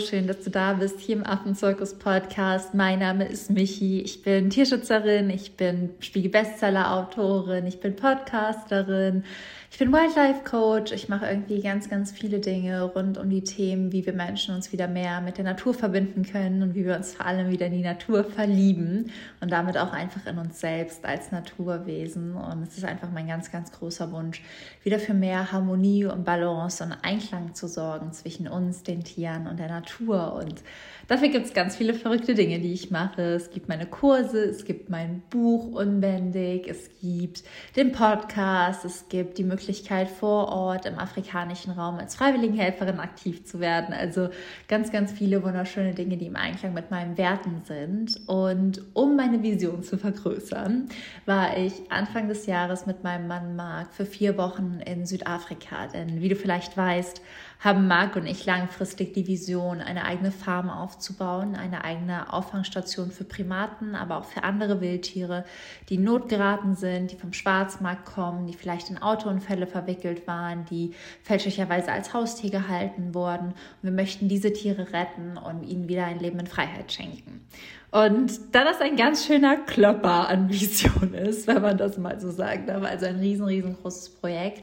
schön, dass du da bist hier im Affenzirkus Podcast. Mein Name ist Michi. Ich bin Tierschützerin, ich bin Spiegel-Bestseller-Autorin, ich bin Podcasterin, ich bin Wildlife Coach. Ich mache irgendwie ganz, ganz viele Dinge rund um die Themen, wie wir Menschen uns wieder mehr mit der Natur verbinden können und wie wir uns vor allem wieder in die Natur verlieben und damit auch einfach in uns selbst als Naturwesen. Und es ist einfach mein ganz, ganz großer Wunsch, wieder für mehr Harmonie und Balance und Einklang zu sorgen zwischen uns, den Tieren und der Natur. Und dafür gibt es ganz viele verrückte Dinge, die ich mache. Es gibt meine Kurse, es gibt mein Buch Unbändig, es gibt den Podcast, es gibt die Möglichkeit, vor Ort im afrikanischen Raum als Freiwilligenhelferin aktiv zu werden. Also ganz, ganz viele wunderschöne Dinge, die im Einklang mit meinen Werten sind. Und um meine Vision zu vergrößern, war ich Anfang des Jahres mit meinem Mann Marc für vier Wochen in Südafrika. Denn wie du vielleicht weißt, haben Marc und ich langfristig die Vision, eine eigene Farm aufzubauen, eine eigene Auffangstation für Primaten, aber auch für andere Wildtiere, die notgeraten sind, die vom Schwarzmarkt kommen, die vielleicht in Autounfälle verwickelt waren, die fälschlicherweise als Haustier gehalten wurden. Und wir möchten diese Tiere retten und ihnen wieder ein Leben in Freiheit schenken. Und da das ein ganz schöner Klopper an Vision ist, wenn man das mal so sagen darf, also ein riesen, riesengroßes Projekt,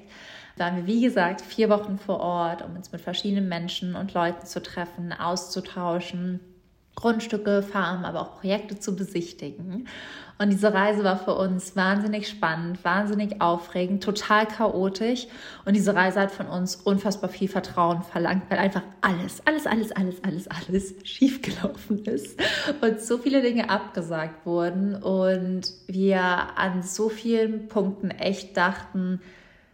waren wir, wie gesagt, vier Wochen vor Ort, um uns mit verschiedenen Menschen und Leuten zu treffen, auszutauschen, Grundstücke, Farmen, aber auch Projekte zu besichtigen. Und diese Reise war für uns wahnsinnig spannend, wahnsinnig aufregend, total chaotisch. Und diese Reise hat von uns unfassbar viel Vertrauen verlangt, weil einfach alles, alles, alles, alles, alles, alles schiefgelaufen ist und so viele Dinge abgesagt wurden und wir an so vielen Punkten echt dachten,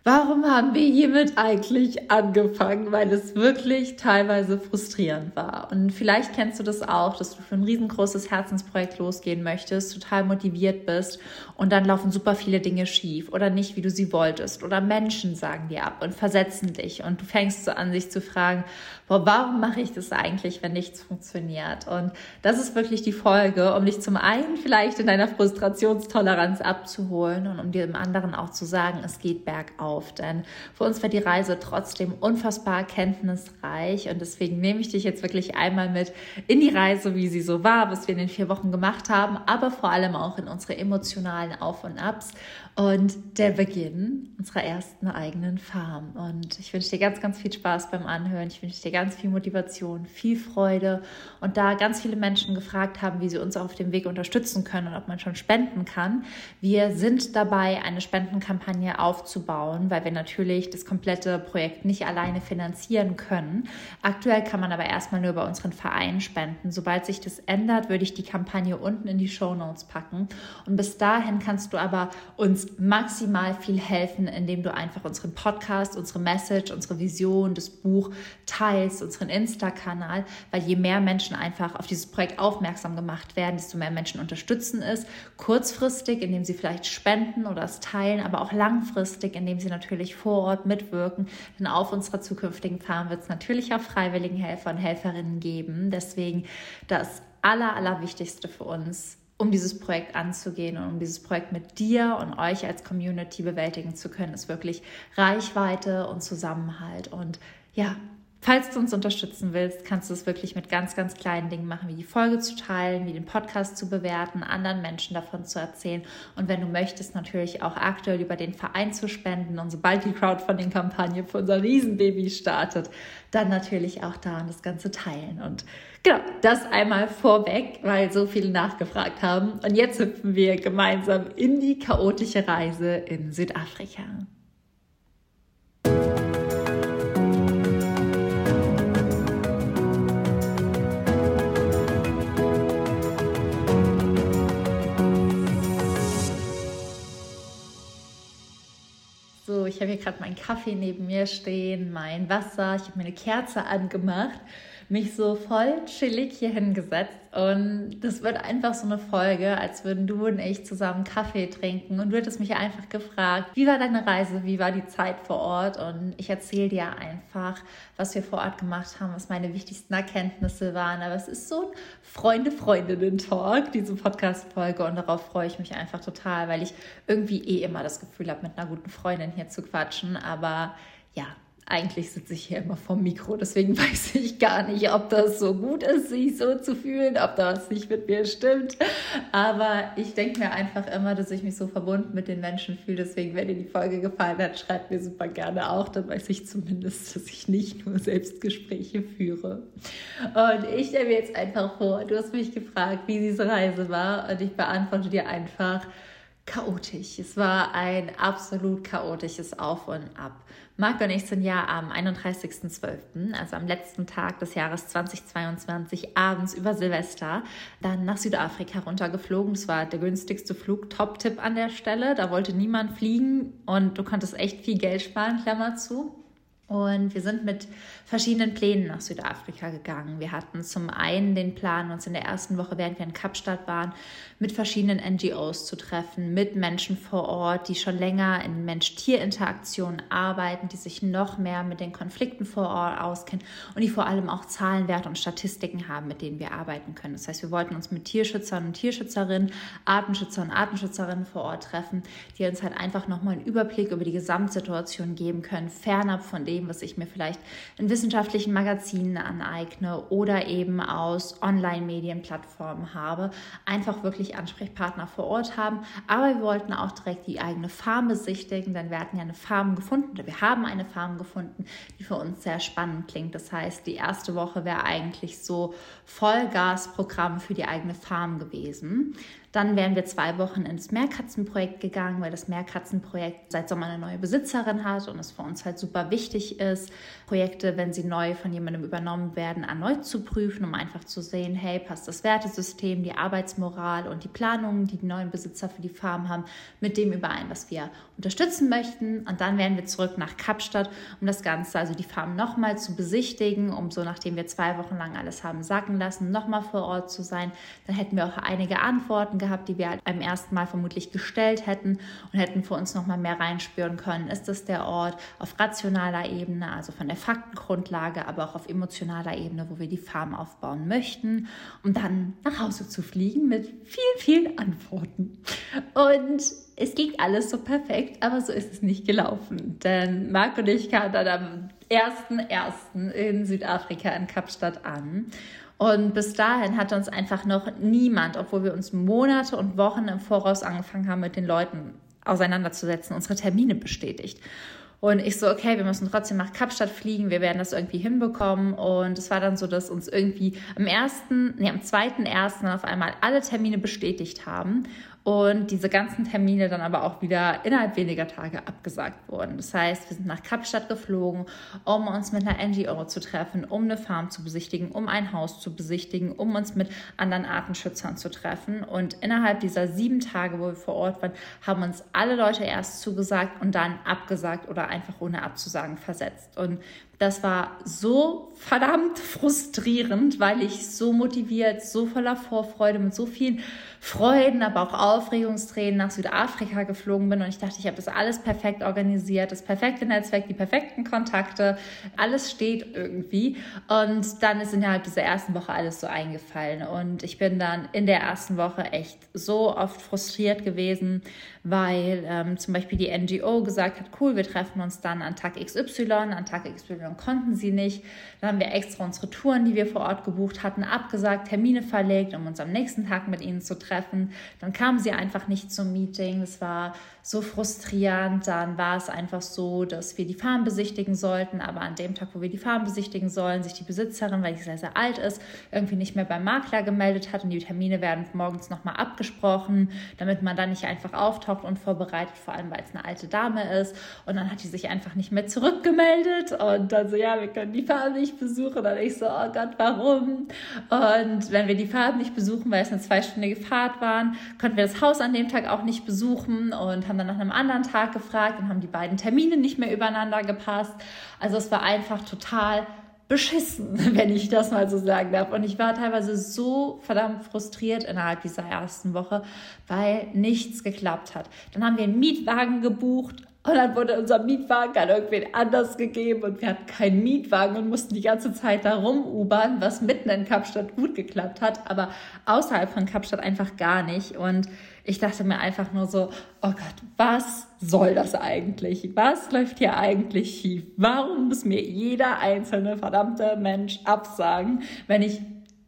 warum haben wir hiermit eigentlich angefangen? Weil es wirklich teilweise frustrierend war. Und vielleicht kennst du das auch, dass du für ein riesengroßes Herzensprojekt losgehen möchtest, total motiviert bist und dann laufen super viele Dinge schief oder nicht, wie du sie wolltest. Oder Menschen sagen dir ab und versetzen dich und du fängst so an, sich zu fragen, warum mache ich das eigentlich, wenn nichts funktioniert? Und das ist wirklich die Folge, um dich zum einen vielleicht in deiner Frustrationstoleranz abzuholen und um dir im anderen auch zu sagen, es geht bergauf auf. Denn für uns war die Reise trotzdem unfassbar erkenntnisreich und deswegen nehme ich dich jetzt wirklich einmal mit in die Reise, wie sie so war, was wir in den vier Wochen gemacht haben, aber vor allem auch in unsere emotionalen Auf und Abs und der Beginn unserer ersten eigenen Farm. Und ich wünsche dir ganz, ganz viel Spaß beim Anhören. Ich wünsche dir ganz viel Motivation, viel Freude. Und da ganz viele Menschen gefragt haben, wie sie uns auf dem Weg unterstützen können und ob man schon spenden kann, wir sind dabei, eine Spendenkampagne aufzubauen, weil wir natürlich das komplette Projekt nicht alleine finanzieren können. Aktuell kann man aber erstmal nur über unseren Verein spenden. Sobald sich das ändert, würde ich die Kampagne unten in die Show Notes packen. Und bis dahin kannst du aber uns maximal viel helfen, indem du einfach unseren Podcast, unsere Message, unsere Vision, das Buch teilst, unseren Insta-Kanal, weil je mehr Menschen einfach auf dieses Projekt aufmerksam gemacht werden, desto mehr Menschen unterstützen es. Kurzfristig, indem sie vielleicht spenden oder es teilen, aber auch langfristig, indem sie natürlich vor Ort mitwirken. Denn auf unserer zukünftigen Farm wird es natürlich auch freiwilligen Helfer und Helferinnen geben. Deswegen das Aller, Allerwichtigste für uns um dieses Projekt anzugehen und um dieses Projekt mit dir und euch als Community bewältigen zu können, ist wirklich Reichweite und Zusammenhalt. Und ja, Falls du uns unterstützen willst, kannst du es wirklich mit ganz, ganz kleinen Dingen machen, wie die Folge zu teilen, wie den Podcast zu bewerten, anderen Menschen davon zu erzählen und wenn du möchtest, natürlich auch aktuell über den Verein zu spenden und sobald die Crowdfunding-Kampagne für unser Riesenbaby startet, dann natürlich auch da das Ganze teilen. Und genau, das einmal vorweg, weil so viele nachgefragt haben. Und jetzt hüpfen wir gemeinsam in die chaotische Reise in Südafrika. Ich habe hier gerade meinen Kaffee neben mir stehen, mein Wasser, ich habe mir eine Kerze angemacht mich so voll chillig hier hingesetzt und das wird einfach so eine Folge, als würden du und ich zusammen Kaffee trinken und du hättest mich einfach gefragt, wie war deine Reise, wie war die Zeit vor Ort? Und ich erzähle dir einfach, was wir vor Ort gemacht haben, was meine wichtigsten Erkenntnisse waren, aber es ist so ein Freunde-Freundinnen-Talk, diese Podcast-Folge. Und darauf freue ich mich einfach total, weil ich irgendwie eh immer das Gefühl habe, mit einer guten Freundin hier zu quatschen, aber ja, eigentlich sitze ich hier immer vom Mikro, deswegen weiß ich gar nicht, ob das so gut ist, sich so zu fühlen, ob da was nicht mit mir stimmt. Aber ich denke mir einfach immer, dass ich mich so verbunden mit den Menschen fühle. Deswegen, wenn dir die Folge gefallen hat, schreibt mir super gerne auch. Dann weiß ich zumindest, dass ich nicht nur Selbstgespräche führe. Und ich stelle mir jetzt einfach vor, du hast mich gefragt, wie diese Reise war. Und ich beantworte dir einfach, chaotisch. Es war ein absolut chaotisches Auf und Ab. Marc und ich sind ja am 31.12., also am letzten Tag des Jahres 2022, abends über Silvester, dann nach Südafrika runtergeflogen. Es war der günstigste Flug, Top-Tipp an der Stelle. Da wollte niemand fliegen und du konntest echt viel Geld sparen, Klammer zu. Und wir sind mit verschiedenen Plänen nach Südafrika gegangen. Wir hatten zum einen den Plan, uns in der ersten Woche, während wir in Kapstadt waren, mit verschiedenen NGOs zu treffen, mit Menschen vor Ort, die schon länger in Mensch-Tier-Interaktionen arbeiten, die sich noch mehr mit den Konflikten vor Ort auskennen und die vor allem auch Zahlenwerte und Statistiken haben, mit denen wir arbeiten können. Das heißt, wir wollten uns mit Tierschützern und Tierschützerinnen, Artenschützer und Artenschützerinnen vor Ort treffen, die uns halt einfach nochmal einen Überblick über die Gesamtsituation geben können, fernab von dem, was ich mir vielleicht in wissenschaftlichen Magazinen aneigne oder eben aus Online-Medienplattformen habe, einfach wirklich Ansprechpartner vor Ort haben. Aber wir wollten auch direkt die eigene Farm besichtigen, denn wir hatten ja eine Farm gefunden oder wir haben eine Farm gefunden, die für uns sehr spannend klingt. Das heißt, die erste Woche wäre eigentlich so Vollgasprogramm für die eigene Farm gewesen. Dann wären wir zwei Wochen ins Meerkatzenprojekt gegangen, weil das Meerkatzenprojekt seit Sommer eine neue Besitzerin hat und es für uns halt super wichtig ist, Projekte, wenn sie neu von jemandem übernommen werden, erneut zu prüfen, um einfach zu sehen, hey, passt das Wertesystem, die Arbeitsmoral und die Planungen, die die neuen Besitzer für die Farm haben, mit dem überein, was wir unterstützen möchten. Und dann wären wir zurück nach Kapstadt, um das Ganze, also die Farm nochmal zu besichtigen, um so, nachdem wir zwei Wochen lang alles haben sacken lassen, nochmal vor Ort zu sein. Dann hätten wir auch einige Antworten gehabt, die wir halt beim ersten Mal vermutlich gestellt hätten und hätten für uns nochmal mehr reinspüren können. Ist das der Ort auf rationaler Ebene, also von der Faktengrundlage, aber auch auf emotionaler Ebene, wo wir die Farm aufbauen möchten, um dann nach Hause zu fliegen mit vielen, vielen Antworten. Und es ging alles so perfekt, aber so ist es nicht gelaufen. Denn Marc und ich kamen dann am 1.1. in Südafrika in Kapstadt an und bis dahin hatte uns einfach noch niemand, obwohl wir uns Monate und Wochen im Voraus angefangen haben, mit den Leuten auseinanderzusetzen, unsere Termine bestätigt. Und ich so, okay, wir müssen trotzdem nach Kapstadt fliegen, wir werden das irgendwie hinbekommen. Und es war dann so, dass uns irgendwie am ersten, nee, am zweiten ersten auf einmal alle Termine bestätigt haben und diese ganzen Termine dann aber auch wieder innerhalb weniger Tage abgesagt wurden. Das heißt, wir sind nach Kapstadt geflogen, um uns mit einer NGO zu treffen, um eine Farm zu besichtigen, um ein Haus zu besichtigen, um uns mit anderen Artenschützern zu treffen. Und innerhalb dieser sieben Tage, wo wir vor Ort waren, haben uns alle Leute erst zugesagt und dann abgesagt oder einfach ohne abzusagen versetzt. Und das war so verdammt frustrierend, weil ich so motiviert, so voller Vorfreude, mit so vielen Freuden, aber auch Aufregungstränen nach Südafrika geflogen bin. Und ich dachte, ich habe das alles perfekt organisiert, das perfekte Netzwerk, die perfekten Kontakte, alles steht irgendwie. Und dann ist innerhalb dieser ersten Woche alles so eingefallen. Und ich bin dann in der ersten Woche echt so oft frustriert gewesen, weil ähm, zum Beispiel die NGO gesagt hat, cool, wir treffen uns dann an Tag XY, an Tag XY konnten sie nicht. Dann haben wir extra unsere Touren, die wir vor Ort gebucht hatten, abgesagt, Termine verlegt, um uns am nächsten Tag mit ihnen zu treffen. Dann kamen sie einfach nicht zum Meeting. Es war so frustrierend. Dann war es einfach so, dass wir die Farm besichtigen sollten, aber an dem Tag, wo wir die Farm besichtigen sollen, sich die Besitzerin, weil sie sehr, sehr alt ist, irgendwie nicht mehr beim Makler gemeldet hat und die Termine werden morgens nochmal abgesprochen, damit man dann nicht einfach auftaucht und vorbereitet, vor allem weil es eine alte Dame ist. Und dann hat die sich einfach nicht mehr zurückgemeldet und dann so, ja, wir können die Farm nicht besuchen. Und ich so, oh Gott, warum? Und wenn wir die Farm nicht besuchen, weil es eine zweistündige Fahrt waren, konnten wir das Haus an dem Tag auch nicht besuchen und haben dann nach einem anderen Tag gefragt und haben die beiden Termine nicht mehr übereinander gepasst. Also es war einfach total beschissen, wenn ich das mal so sagen darf. Und ich war teilweise so verdammt frustriert innerhalb dieser ersten Woche, weil nichts geklappt hat. Dann haben wir einen Mietwagen gebucht Und dann wurde unser Mietwagen an irgendwen anders gegeben und wir hatten keinen Mietwagen und mussten die ganze Zeit da rumubern, was mitten in Kapstadt gut geklappt hat, aber außerhalb von Kapstadt einfach gar nicht. Und ich dachte mir einfach nur so, oh Gott, was soll das eigentlich? Was läuft hier eigentlich schief? Warum muss mir jeder einzelne verdammte Mensch absagen, wenn ich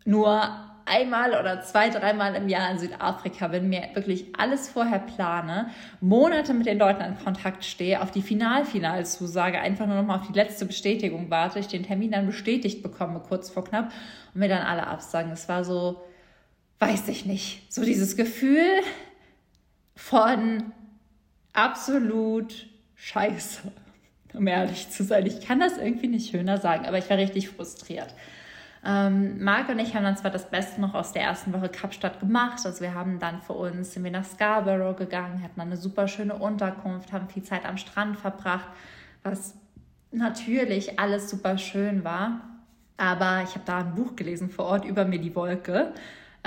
nur einmal oder zwei, dreimal im Jahr in Südafrika bin, mir wirklich alles vorher plane, Monate mit den Leuten in Kontakt stehe, auf die Final-Final-Zusage einfach nur noch mal auf die letzte Bestätigung warte, ich den Termin dann bestätigt bekomme, kurz vor knapp, und mir dann alle absagen. Es war so, weiß ich nicht, so dieses Gefühl von absolut Scheiße, um ehrlich zu sein. Ich kann das irgendwie nicht schöner sagen, aber ich war richtig frustriert. Ähm, Marc und ich haben dann zwar das Beste noch aus der ersten Woche Kapstadt gemacht. Also wir haben dann für uns, sind wir nach Scarborough gegangen, hatten eine super schöne Unterkunft, haben viel Zeit am Strand verbracht, was natürlich alles super schön war. Aber ich habe da ein Buch gelesen vor Ort über mir die Wolke.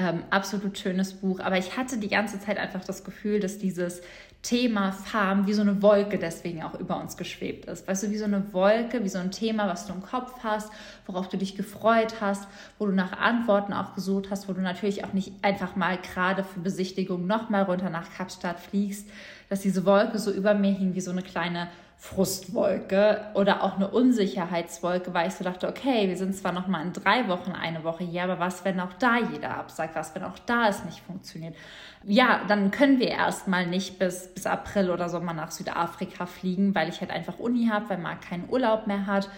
Ähm, absolut schönes Buch. Aber ich hatte die ganze Zeit einfach das Gefühl, dass dieses Thema Farm wie so eine Wolke deswegen auch über uns geschwebt ist. Weißt du, wie so eine Wolke, wie so ein Thema, was du im Kopf hast, worauf du dich gefreut hast, wo du nach Antworten auch gesucht hast, wo du natürlich auch nicht einfach mal gerade für Besichtigung nochmal runter nach Kapstadt fliegst, dass diese Wolke so über mir hing wie so eine kleine Frustwolke oder auch eine Unsicherheitswolke, weil ich so dachte, okay, wir sind zwar noch mal in drei Wochen eine Woche hier, aber was, wenn auch da jeder absagt? Was, wenn auch da es nicht funktioniert? Ja, dann können wir erstmal nicht bis, bis April oder Sommer nach Südafrika fliegen, weil ich halt einfach Uni habe, weil Marc keinen Urlaub mehr hat.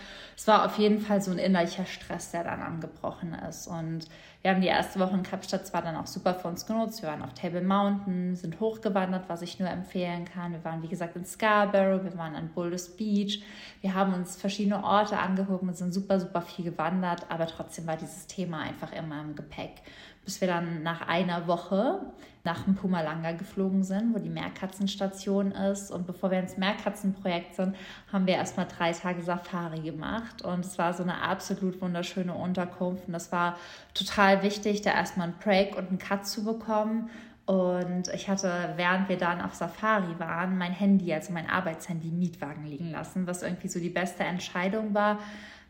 Es war auf jeden Fall so ein innerlicher Stress, der dann angebrochen ist und wir haben die erste Woche in Kapstadt zwar dann auch super für uns genutzt. Wir waren auf Table Mountain, sind hochgewandert, was ich nur empfehlen kann. Wir waren, wie gesagt, in Scarborough, wir waren an Boulders Beach. Wir haben uns verschiedene Orte angeguckt und sind super, super viel gewandert. Aber trotzdem war dieses Thema einfach immer im Gepäck bis wir dann nach einer Woche nach Mpumalanga geflogen sind, wo die Meerkatzenstation ist. Und bevor wir ins Meerkatzenprojekt sind, haben wir erstmal drei Tage Safari gemacht. Und es war so eine absolut wunderschöne Unterkunft. Und das war total wichtig, da erstmal einen Break und einen Cut zu bekommen. Und ich hatte, während wir dann auf Safari waren, mein Handy, also mein Arbeitshandy, Mietwagen liegen lassen, was irgendwie so die beste Entscheidung war,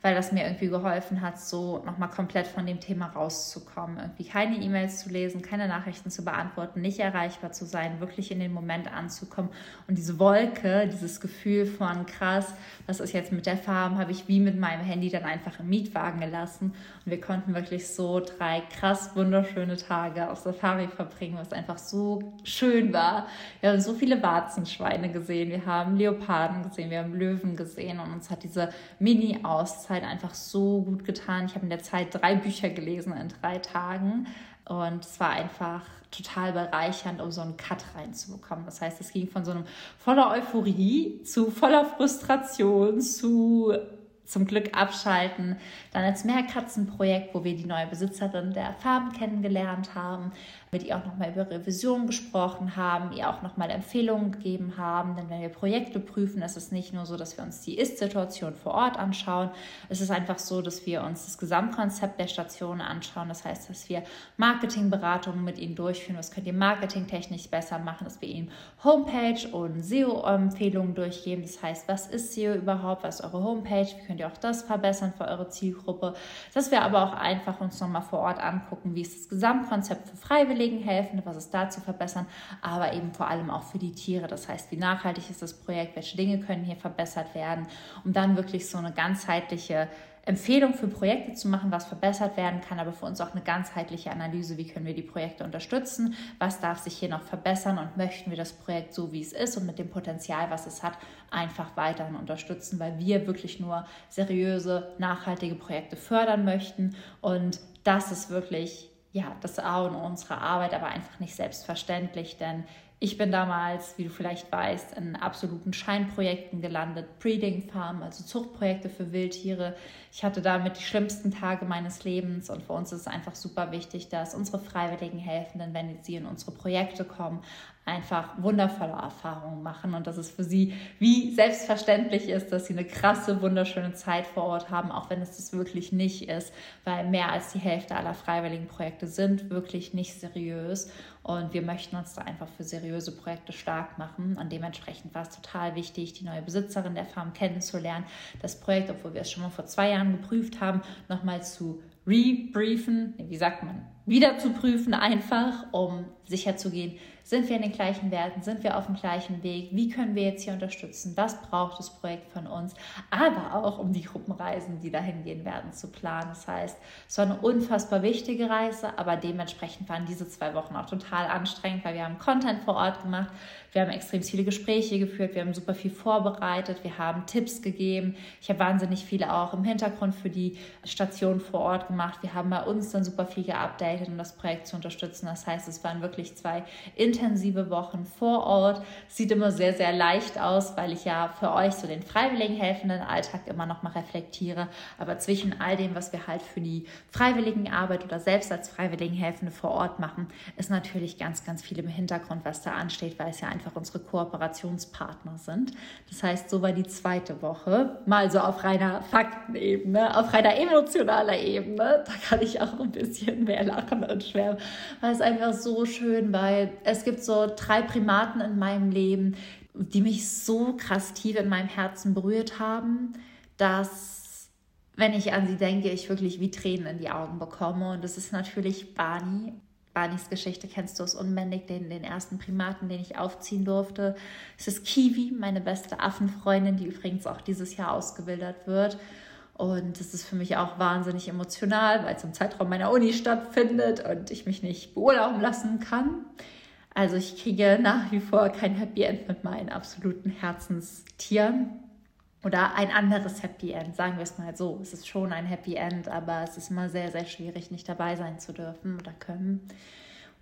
weil das mir irgendwie geholfen hat, so nochmal komplett von dem Thema rauszukommen. Irgendwie keine E-Mails zu lesen, keine Nachrichten zu beantworten, nicht erreichbar zu sein, wirklich in den Moment anzukommen. Und diese Wolke, dieses Gefühl von krass, was ist jetzt mit der Farm, habe ich wie mit meinem Handy dann einfach im Mietwagen gelassen. Und wir konnten wirklich so drei krass wunderschöne Tage auf Safari verbringen, was einfach so schön war. Wir haben so viele Warzenschweine gesehen, wir haben Leoparden gesehen, wir haben Löwen gesehen und uns hat diese Mini-Auszeit Zeit einfach so gut getan. Ich habe in der Zeit drei Bücher gelesen in drei Tagen und es war einfach total bereichernd, um so einen Cut reinzubekommen. Das heißt, es ging von so einem voller Euphorie zu voller Frustration zu zum Glück abschalten. Dann als Meerkatzenprojekt, wo wir die neue Besitzerin der Farm kennengelernt haben, mit ihr auch nochmal über Revision gesprochen haben, ihr auch nochmal Empfehlungen gegeben haben. Denn wenn wir Projekte prüfen, ist es nicht nur so, dass wir uns die Ist-Situation vor Ort anschauen. Es ist einfach so, dass wir uns das Gesamtkonzept der Station anschauen. Das heißt, dass wir Marketingberatungen mit ihnen durchführen. Was könnt ihr marketingtechnisch besser machen? Dass wir ihnen Homepage und SEO-Empfehlungen durchgeben. Das heißt, was ist SEO überhaupt? Was ist eure Homepage? Wie könnt ihr auch das verbessern für eure Zielgruppe? Dass wir aber auch einfach uns nochmal vor Ort angucken, wie ist das Gesamtkonzept für Freiwillige Freiwilligen helfen, was ist da zu verbessern, aber eben vor allem auch für die Tiere. Das heißt, wie nachhaltig ist das Projekt, welche Dinge können hier verbessert werden, um dann wirklich so eine ganzheitliche Empfehlung für Projekte zu machen, was verbessert werden kann, aber für uns auch eine ganzheitliche Analyse, wie können wir die Projekte unterstützen, was darf sich hier noch verbessern und möchten wir das Projekt so, wie es ist und mit dem Potenzial, was es hat, einfach weiterhin unterstützen, weil wir wirklich nur seriöse, nachhaltige Projekte fördern möchten. Und das ist wirklich ja, das A und O unserer Arbeit, aber einfach nicht selbstverständlich, denn ich bin damals, wie du vielleicht weißt, in absoluten Scheinprojekten gelandet, Breeding Farm, also Zuchtprojekte für Wildtiere. Ich hatte damit die schlimmsten Tage meines Lebens und für uns ist es einfach super wichtig, dass unsere freiwilligen Helfenden, wenn sie in unsere Projekte kommen, einfach wundervolle Erfahrungen machen und dass es für sie wie selbstverständlich ist, dass sie eine krasse, wunderschöne Zeit vor Ort haben, auch wenn es das wirklich nicht ist, weil mehr als die Hälfte aller freiwilligen Projekte sind wirklich nicht seriös. Und wir möchten uns da einfach für seriöse Projekte stark machen. Und dementsprechend war es total wichtig, die neue Besitzerin der Farm kennenzulernen, das Projekt, obwohl wir es schon mal vor zwei Jahren geprüft haben, nochmal zu rebriefen, wie sagt man, wieder zu prüfen, einfach, um sicherzugehen, sind wir in den gleichen Werten, sind wir auf dem gleichen Weg, wie können wir jetzt hier unterstützen, was braucht das Projekt von uns, aber auch um die Gruppenreisen, die dahin gehen werden, zu planen. Das heißt, es war eine unfassbar wichtige Reise, aber dementsprechend waren diese zwei Wochen auch total anstrengend, weil wir haben Content vor Ort gemacht, wir haben extrem viele Gespräche geführt, wir haben super viel vorbereitet, wir haben Tipps gegeben. Ich habe wahnsinnig viele auch im Hintergrund für die Station vor Ort gemacht. Wir haben bei uns dann super viel geupdatet, um das Projekt zu unterstützen. Das heißt, es waren wirklich zwei intensive Wochen vor Ort. Sieht immer sehr, sehr leicht aus, weil ich ja für euch so den freiwilligen helfenden Alltag immer noch mal reflektiere. Aber zwischen all dem, was wir halt für die freiwilligen Arbeit oder selbst als freiwilligen Helfende vor Ort machen, ist natürlich ganz, ganz viel im Hintergrund, was da ansteht, weil es ja einfach unsere Kooperationspartner sind. Das heißt, so war die zweite Woche. Mal so auf reiner Faktenebene, auf reiner emotionaler Ebene. Da kann ich auch ein bisschen mehr lachen und schwärmen, weil es einfach so schön, weil es gibt so drei Primaten in meinem Leben, die mich so krass tief in meinem Herzen berührt haben, dass wenn ich an sie denke, ich wirklich wie Tränen in die Augen bekomme. Und das ist natürlich Barney Barneys Geschichte kennst du aus Unbändig, den, den ersten Primaten, den ich aufziehen durfte. Es ist Kiwi, meine beste Affenfreundin, die übrigens auch dieses Jahr ausgewildert wird. Und es ist für mich auch wahnsinnig emotional, weil es im Zeitraum meiner Uni stattfindet und ich mich nicht beurlauben lassen kann. Also ich kriege nach wie vor kein Happy End mit meinen absoluten Herzenstieren oder ein anderes Happy End, sagen wir es mal so. Es ist schon ein Happy End, aber es ist immer sehr, sehr schwierig, nicht dabei sein zu dürfen oder können.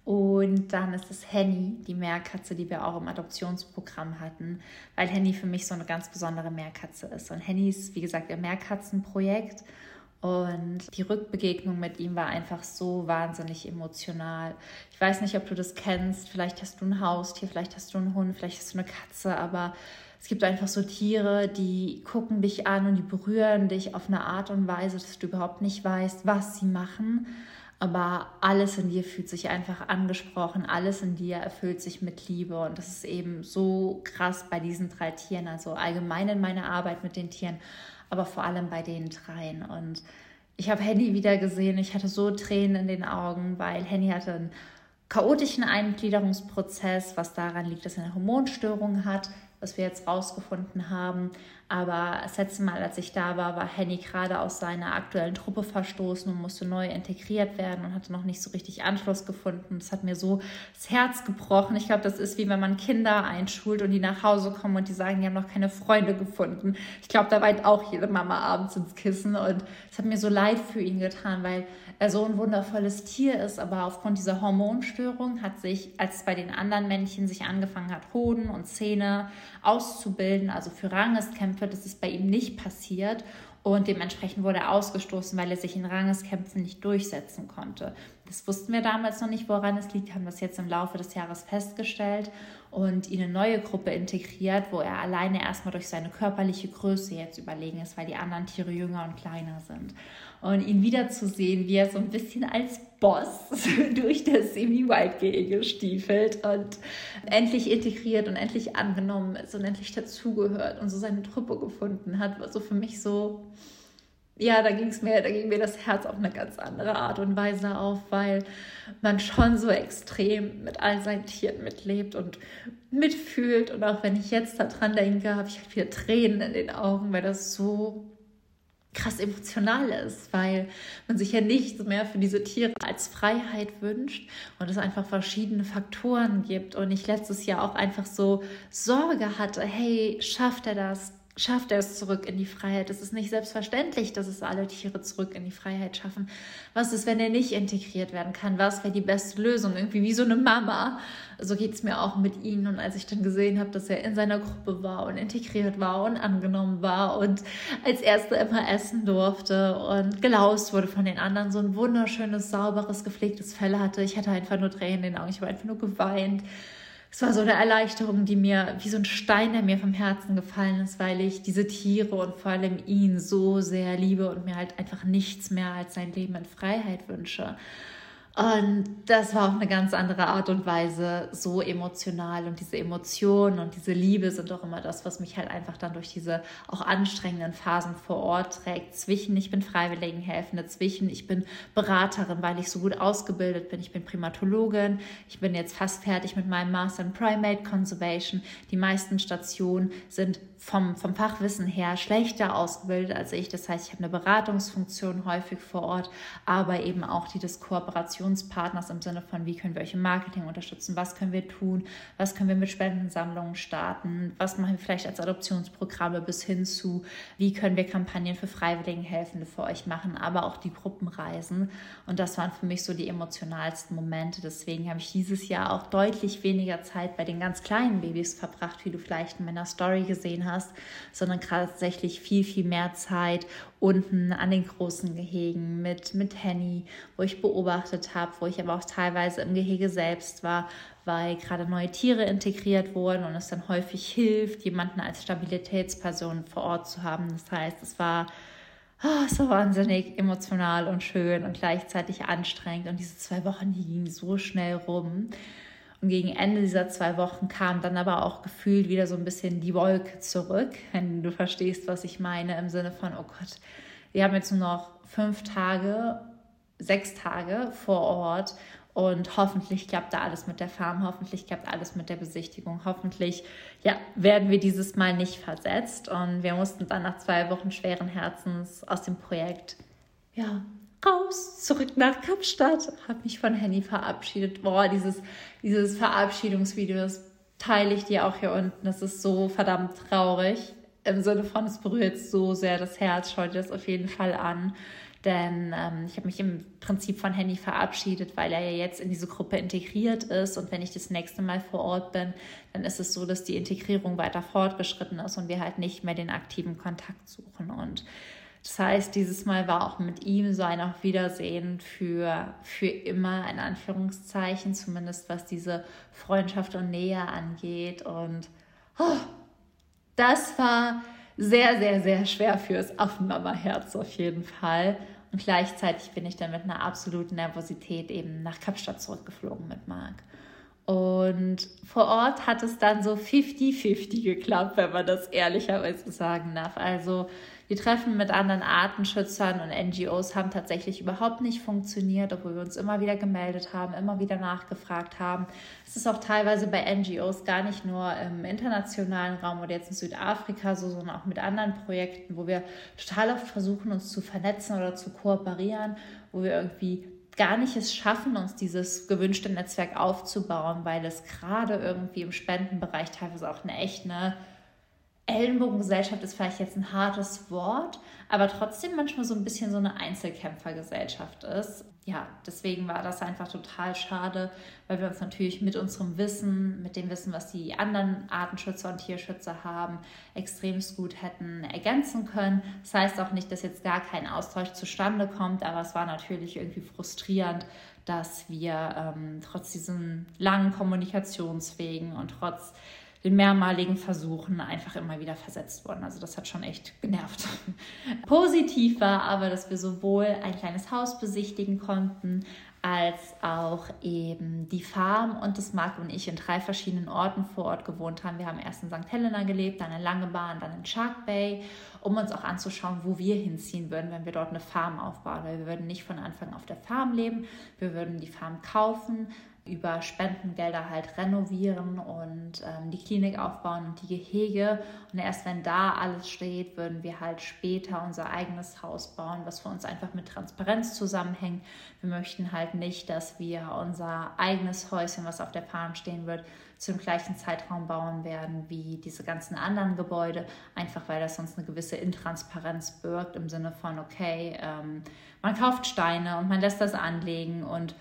Und dann ist es Henny, die Meerkatze, die wir auch im Adoptionsprogramm hatten, weil Henny für mich so eine ganz besondere Meerkatze ist. Und Henny ist, wie gesagt, ihr Meerkatzenprojekt. Und die Rückbegegnung mit ihm war einfach so wahnsinnig emotional. Ich weiß nicht, ob du das kennst. Vielleicht hast du ein Haustier, vielleicht hast du einen Hund, vielleicht hast du eine Katze, aber es gibt einfach so Tiere, die gucken dich an und die berühren dich auf eine Art und Weise, dass du überhaupt nicht weißt, was sie machen. Aber alles in dir fühlt sich einfach angesprochen, alles in dir erfüllt sich mit Liebe. Und das ist eben so krass bei diesen drei Tieren, also allgemein in meiner Arbeit mit den Tieren, aber vor allem bei den dreien. Und ich habe Henny wieder gesehen, ich hatte so Tränen in den Augen, weil Henny hatte einen chaotischen Eingliederungsprozess, was daran liegt, dass er eine Hormonstörung hat was wir jetzt rausgefunden haben. Aber das letzte Mal, als ich da war, war Henny gerade aus seiner aktuellen Truppe verstoßen und musste neu integriert werden und hatte noch nicht so richtig Anschluss gefunden. Das hat mir so das Herz gebrochen. Ich glaube, das ist wie wenn man Kinder einschult und die nach Hause kommen und die sagen, die haben noch keine Freunde gefunden. Ich glaube, da weint auch jede Mama abends ins Kissen und es hat mir so leid für ihn getan, weil so ein wundervolles Tier ist, aber aufgrund dieser Hormonstörung hat sich, als bei den anderen Männchen sich angefangen hat, Hoden und Zähne auszubilden, also für Rangeskämpfe, das ist bei ihm nicht passiert. Und dementsprechend wurde er ausgestoßen, weil er sich in Rangeskämpfen nicht durchsetzen konnte. Das wussten wir damals noch nicht, woran es liegt, haben das jetzt im Laufe des Jahres festgestellt und ihn in eine neue Gruppe integriert, wo er alleine erstmal durch seine körperliche Größe jetzt überlegen ist, weil die anderen Tiere jünger und kleiner sind. Und ihn wiederzusehen, wie er so ein bisschen als Boss durch das Semi-Wild-Gehege stiefelt und endlich integriert und endlich angenommen ist und endlich dazugehört und so seine Truppe gefunden hat, war so für mich so, ja, da ging es mir, da ging mir das Herz auf eine ganz andere Art und Weise auf, weil man schon so extrem mit all seinen Tieren mitlebt und mitfühlt. Und auch wenn ich jetzt daran denke, habe ich halt wieder Tränen in den Augen, weil das so krass emotional ist, weil man sich ja nicht mehr für diese Tiere als Freiheit wünscht und es einfach verschiedene Faktoren gibt. Und ich letztes Jahr auch einfach so Sorge hatte, hey, schafft er das? Schafft er es zurück in die Freiheit. Es ist nicht selbstverständlich, dass es alle Tiere zurück in die Freiheit schaffen. Was ist, wenn er nicht integriert werden kann? Was wäre die beste Lösung? Irgendwie wie so eine Mama. So geht es mir auch mit ihm. Und als ich dann gesehen habe, dass er in seiner Gruppe war und integriert war und angenommen war und als Erster immer essen durfte und gelaust wurde von den anderen, so ein wunderschönes, sauberes, gepflegtes Fell hatte. Ich hatte einfach nur Tränen in den Augen. Ich habe einfach nur geweint es war so eine Erleichterung, die mir wie so ein Stein, der mir vom Herzen gefallen ist, weil ich diese Tiere und vor allem ihn so sehr liebe und mir halt einfach nichts mehr als sein Leben in Freiheit wünsche. Und das war auf eine ganz andere Art und Weise so emotional. Und diese Emotionen und diese Liebe sind auch immer das, was mich halt einfach dann durch diese auch anstrengenden Phasen vor Ort trägt. Zwischen, ich bin Freiwilligenhelfende, zwischen, ich bin Beraterin, weil ich so gut ausgebildet bin. Ich bin Primatologin. Ich bin jetzt fast fertig mit meinem Master in Primate Conservation. Die meisten Stationen sind vom, vom Fachwissen her schlechter ausgebildet als ich. Das heißt, ich habe eine Beratungsfunktion häufig vor Ort, aber eben auch die des Kooperationspartners im Sinne von, wie können wir euch im Marketing unterstützen, was können wir tun, was können wir mit Spendensammlungen starten, was machen wir vielleicht als Adoptionsprogramme bis hin zu, wie können wir Kampagnen für Freiwilligenhelfende für euch machen, aber auch die Gruppenreisen. Und das waren für mich so die emotionalsten Momente. Deswegen habe ich dieses Jahr auch deutlich weniger Zeit bei den ganz kleinen Babys verbracht, wie du vielleicht in meiner Story gesehen hast sondern tatsächlich viel, viel mehr Zeit unten an den großen Gehegen mit, mit Henny, wo ich beobachtet habe, wo ich aber auch teilweise im Gehege selbst war, weil gerade neue Tiere integriert wurden und es dann häufig hilft, jemanden als Stabilitätsperson vor Ort zu haben. Das heißt, es war oh, so wahnsinnig emotional und schön und gleichzeitig anstrengend. Und diese zwei Wochen, die gingen so schnell rum. Und gegen Ende dieser zwei Wochen kam dann aber auch gefühlt wieder so ein bisschen die Wolke zurück, wenn du verstehst, was ich meine, im Sinne von, oh Gott, wir haben jetzt nur noch fünf Tage, sechs Tage vor Ort und hoffentlich klappt da alles mit der Farm, hoffentlich klappt alles mit der Besichtigung, hoffentlich ja, werden wir dieses Mal nicht versetzt. Und wir mussten dann nach zwei Wochen schweren Herzens aus dem Projekt ja, raus, zurück nach Kapstadt, habe mich von Henny verabschiedet. Boah, dieses, dieses Verabschiedungsvideo, das teile ich dir auch hier unten. Das ist so verdammt traurig. Im Sinne von, es berührt so sehr das Herz. Schau dir das auf jeden Fall an. Denn ähm, ich habe mich im Prinzip von Henny verabschiedet, weil er ja jetzt in diese Gruppe integriert ist. Und wenn ich das nächste Mal vor Ort bin, dann ist es so, dass die Integrierung weiter fortgeschritten ist und wir halt nicht mehr den aktiven Kontakt suchen. Und das heißt, dieses Mal war auch mit ihm so ein Auf Wiedersehen für, für immer, in Anführungszeichen, zumindest was diese Freundschaft und Nähe angeht. Und oh, das war sehr, sehr, sehr schwer fürs Affenmama-Herz auf jeden Fall. Und gleichzeitig bin ich dann mit einer absoluten Nervosität eben nach Kapstadt zurückgeflogen mit Marc. Und vor Ort hat es dann so 50-50 geklappt, wenn man das ehrlicherweise sagen darf. Also die Treffen mit anderen Artenschützern und NGOs haben tatsächlich überhaupt nicht funktioniert, obwohl wir uns immer wieder gemeldet haben, immer wieder nachgefragt haben. Es ist auch teilweise bei NGOs gar nicht nur im internationalen Raum oder jetzt in Südafrika so, sondern auch mit anderen Projekten, wo wir total oft versuchen, uns zu vernetzen oder zu kooperieren, wo wir irgendwie gar nicht es schaffen, uns dieses gewünschte Netzwerk aufzubauen, weil es gerade irgendwie im Spendenbereich teilweise auch eine echt eine Ellenbogengesellschaft ist vielleicht jetzt ein hartes Wort, aber trotzdem manchmal so ein bisschen so eine Einzelkämpfergesellschaft ist. Ja, deswegen war das einfach total schade, weil wir uns natürlich mit unserem Wissen, mit dem Wissen, was die anderen Artenschützer und Tierschützer haben, extremst gut hätten ergänzen können. Das heißt auch nicht, dass jetzt gar kein Austausch zustande kommt, aber es war natürlich irgendwie frustrierend, dass wir ähm, trotz diesen langen Kommunikationswegen und trotz den mehrmaligen Versuchen einfach immer wieder versetzt worden. Also das hat schon echt genervt. Positiv war aber, dass wir sowohl ein kleines Haus besichtigen konnten, als auch eben die Farm und das Marc und ich in drei verschiedenen Orten vor Ort gewohnt haben. Wir haben erst in St. Helena gelebt, dann in Langebahn, dann in Shark Bay, um uns auch anzuschauen, wo wir hinziehen würden, wenn wir dort eine Farm aufbauen. Weil wir würden nicht von Anfang auf der Farm leben, wir würden die Farm kaufen, über Spendengelder halt renovieren und ähm, die Klinik aufbauen und die Gehege. Und erst wenn da alles steht, würden wir halt später unser eigenes Haus bauen, was für uns einfach mit Transparenz zusammenhängt. Wir möchten halt nicht, dass wir unser eigenes Häuschen, was auf der Farm stehen wird, zum gleichen Zeitraum bauen werden wie diese ganzen anderen Gebäude, einfach weil das sonst eine gewisse Intransparenz birgt im Sinne von, okay, ähm, man kauft Steine und man lässt das anlegen und